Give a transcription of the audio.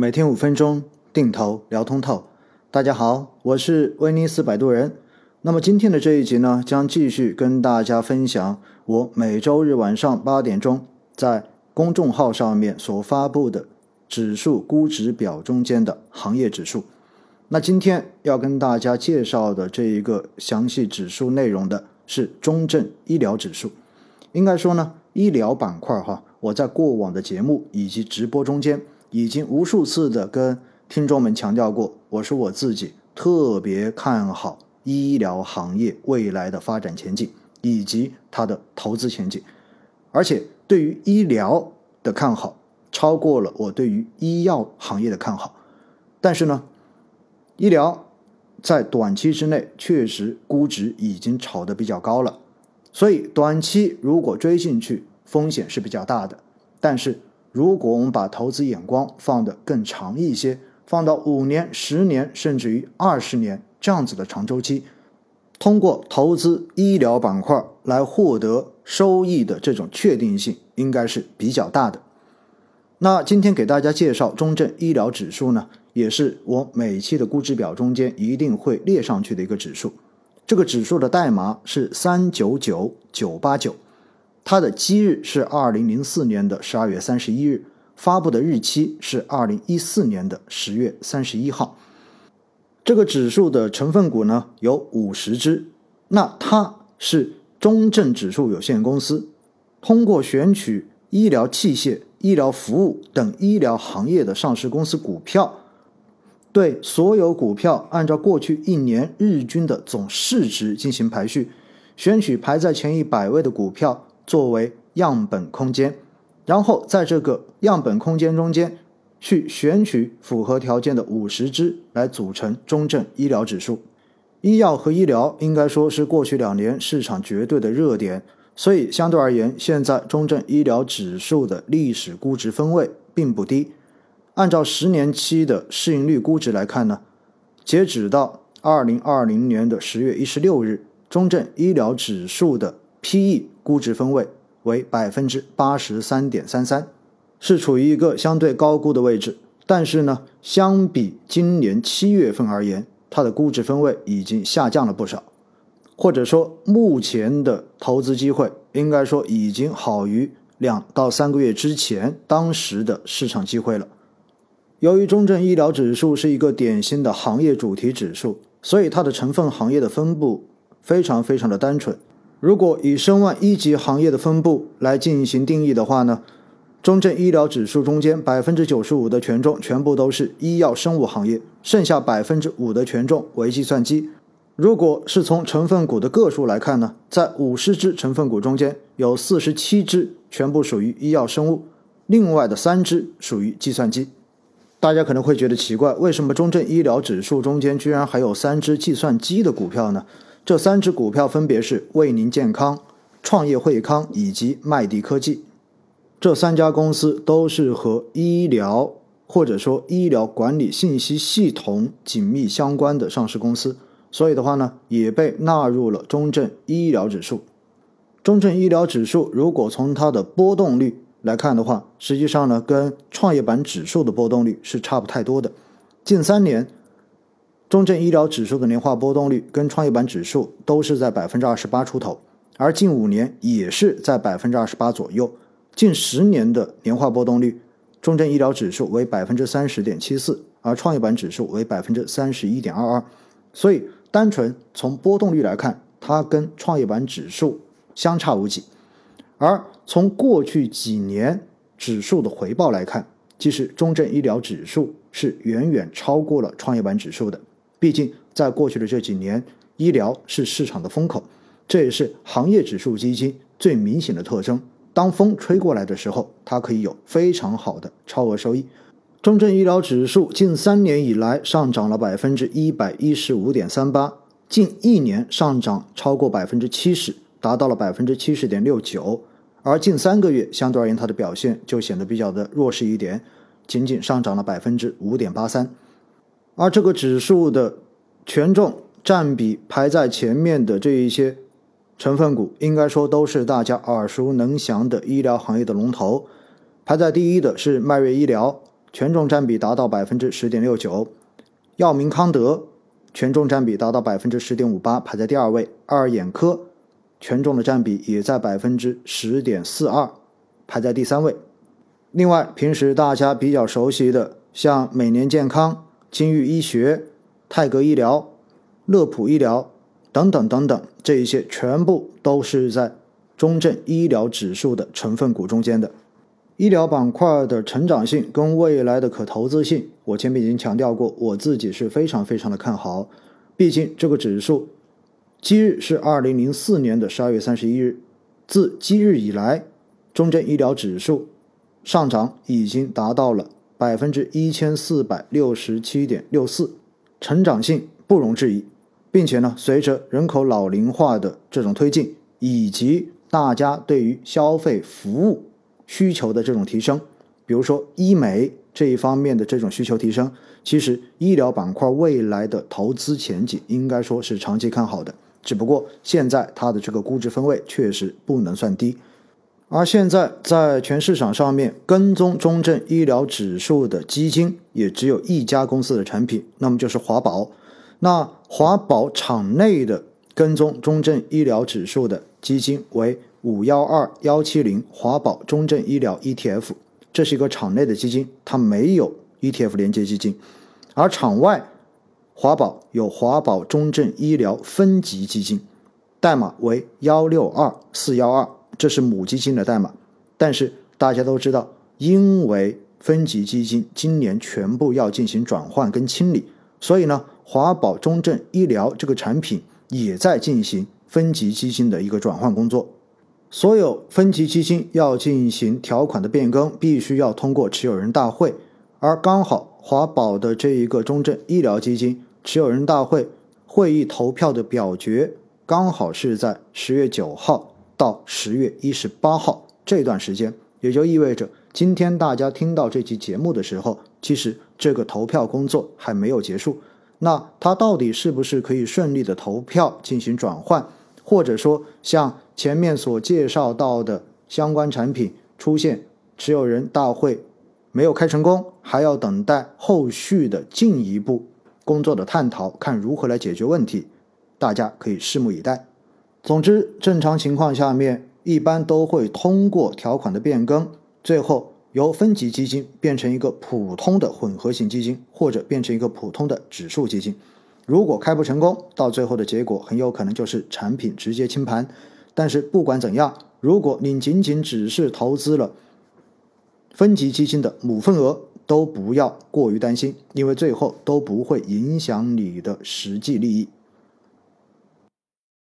每天五分钟，定投聊通透。大家好，我是威尼斯摆渡人。那么今天的这一集呢，将继续跟大家分享我每周日晚上八点钟在公众号上面所发布的指数估值表中间的行业指数。那今天要跟大家介绍的这一个详细指数内容的是中证医疗指数。应该说呢，医疗板块哈。我在过往的节目以及直播中间，已经无数次的跟听众们强调过，我说我自己特别看好医疗行业未来的发展前景以及它的投资前景，而且对于医疗的看好超过了我对于医药行业的看好。但是呢，医疗在短期之内确实估值已经炒得比较高了，所以短期如果追进去。风险是比较大的，但是如果我们把投资眼光放得更长一些，放到五年、十年，甚至于二十年这样子的长周期，通过投资医疗板块来获得收益的这种确定性，应该是比较大的。那今天给大家介绍中证医疗指数呢，也是我每期的估值表中间一定会列上去的一个指数。这个指数的代码是三九九九八九。它的基日是二零零四年的十二月三十一日，发布的日期是二零一四年的十月三十一号。这个指数的成分股呢有五十只，那它是中证指数有限公司通过选取医疗器械、医疗服务等医疗行业的上市公司股票，对所有股票按照过去一年日均的总市值进行排序，选取排在前一百位的股票。作为样本空间，然后在这个样本空间中间去选取符合条件的五十只来组成中证医疗指数。医药和医疗应该说是过去两年市场绝对的热点，所以相对而言，现在中证医疗指数的历史估值分位并不低。按照十年期的市盈率估值来看呢，截止到二零二零年的十月一十六日，中证医疗指数的 P/E。估值分位为百分之八十三点三三，是处于一个相对高估的位置。但是呢，相比今年七月份而言，它的估值分位已经下降了不少，或者说目前的投资机会应该说已经好于两到三个月之前当时的市场机会了。由于中证医疗指数是一个典型的行业主题指数，所以它的成分行业的分布非常非常的单纯。如果以申万一级行业的分布来进行定义的话呢，中证医疗指数中间百分之九十五的权重全部都是医药生物行业，剩下百分之五的权重为计算机。如果是从成分股的个数来看呢，在五十只成分股中间有四十七只全部属于医药生物，另外的三只属于计算机。大家可能会觉得奇怪，为什么中证医疗指数中间居然还有三只计算机的股票呢？这三只股票分别是卫宁健康、创业惠康以及麦迪科技。这三家公司都是和医疗或者说医疗管理信息系统紧密相关的上市公司，所以的话呢，也被纳入了中证医疗指数。中证医疗指数如果从它的波动率来看的话，实际上呢，跟创业板指数的波动率是差不太多的。近三年。中证医疗指数的年化波动率跟创业板指数都是在百分之二十八出头，而近五年也是在百分之二十八左右。近十年的年化波动率，中证医疗指数为百分之三十点七四，而创业板指数为百分之三十一点二二。所以，单纯从波动率来看，它跟创业板指数相差无几。而从过去几年指数的回报来看，其实中证医疗指数是远远超过了创业板指数的。毕竟，在过去的这几年，医疗是市场的风口，这也是行业指数基金最明显的特征。当风吹过来的时候，它可以有非常好的超额收益。中证医疗指数近三年以来上涨了百分之一百一十五点三八，近一年上涨超过百分之七十，达到了百分之七十点六九。而近三个月相对而言，它的表现就显得比较的弱势一点，仅仅上涨了百分之五点八三。而这个指数的权重占比排在前面的这一些成分股，应该说都是大家耳熟能详的医疗行业的龙头。排在第一的是迈瑞医疗，权重占比达到百分之十点六九；药明康德权重占比达到百分之十点五八，排在第二位；二眼科权重的占比也在百分之十点四二，排在第三位。另外，平时大家比较熟悉的，像每年健康、金域医学、泰格医疗、乐普医疗等等等等，这一些全部都是在中证医疗指数的成分股中间的。医疗板块的成长性跟未来的可投资性，我前面已经强调过，我自己是非常非常的看好。毕竟这个指数基日是二零零四年的十二月三十一日，自基日以来，中证医疗指数上涨已经达到了百分之一千四百六十七点六四，成长性不容置疑。并且呢，随着人口老龄化的这种推进，以及大家对于消费服务。需求的这种提升，比如说医美这一方面的这种需求提升，其实医疗板块未来的投资前景应该说是长期看好的。只不过现在它的这个估值分位确实不能算低。而现在在全市场上面跟踪中证医疗指数的基金也只有一家公司的产品，那么就是华宝。那华宝场内的跟踪中证医疗指数的基金为。五幺二幺七零华宝中证医疗 ETF，这是一个场内的基金，它没有 ETF 连接基金，而场外华宝有华宝中证医疗分级基金，代码为幺六二四幺二，这是母基金的代码。但是大家都知道，因为分级基金今年全部要进行转换跟清理，所以呢，华宝中证医疗这个产品也在进行分级基金的一个转换工作。所有分级基金要进行条款的变更，必须要通过持有人大会，而刚好华宝的这一个中证医疗基金持有人大会会议投票的表决，刚好是在十月九号到十月一十八号这段时间，也就意味着今天大家听到这期节目的时候，其实这个投票工作还没有结束。那它到底是不是可以顺利的投票进行转换？或者说，像前面所介绍到的相关产品出现持有人大会没有开成功，还要等待后续的进一步工作的探讨，看如何来解决问题，大家可以拭目以待。总之，正常情况下面一般都会通过条款的变更，最后由分级基金变成一个普通的混合型基金，或者变成一个普通的指数基金。如果开不成功，到最后的结果很有可能就是产品直接清盘。但是不管怎样，如果你仅仅只是投资了分级基金的母份额，都不要过于担心，因为最后都不会影响你的实际利益。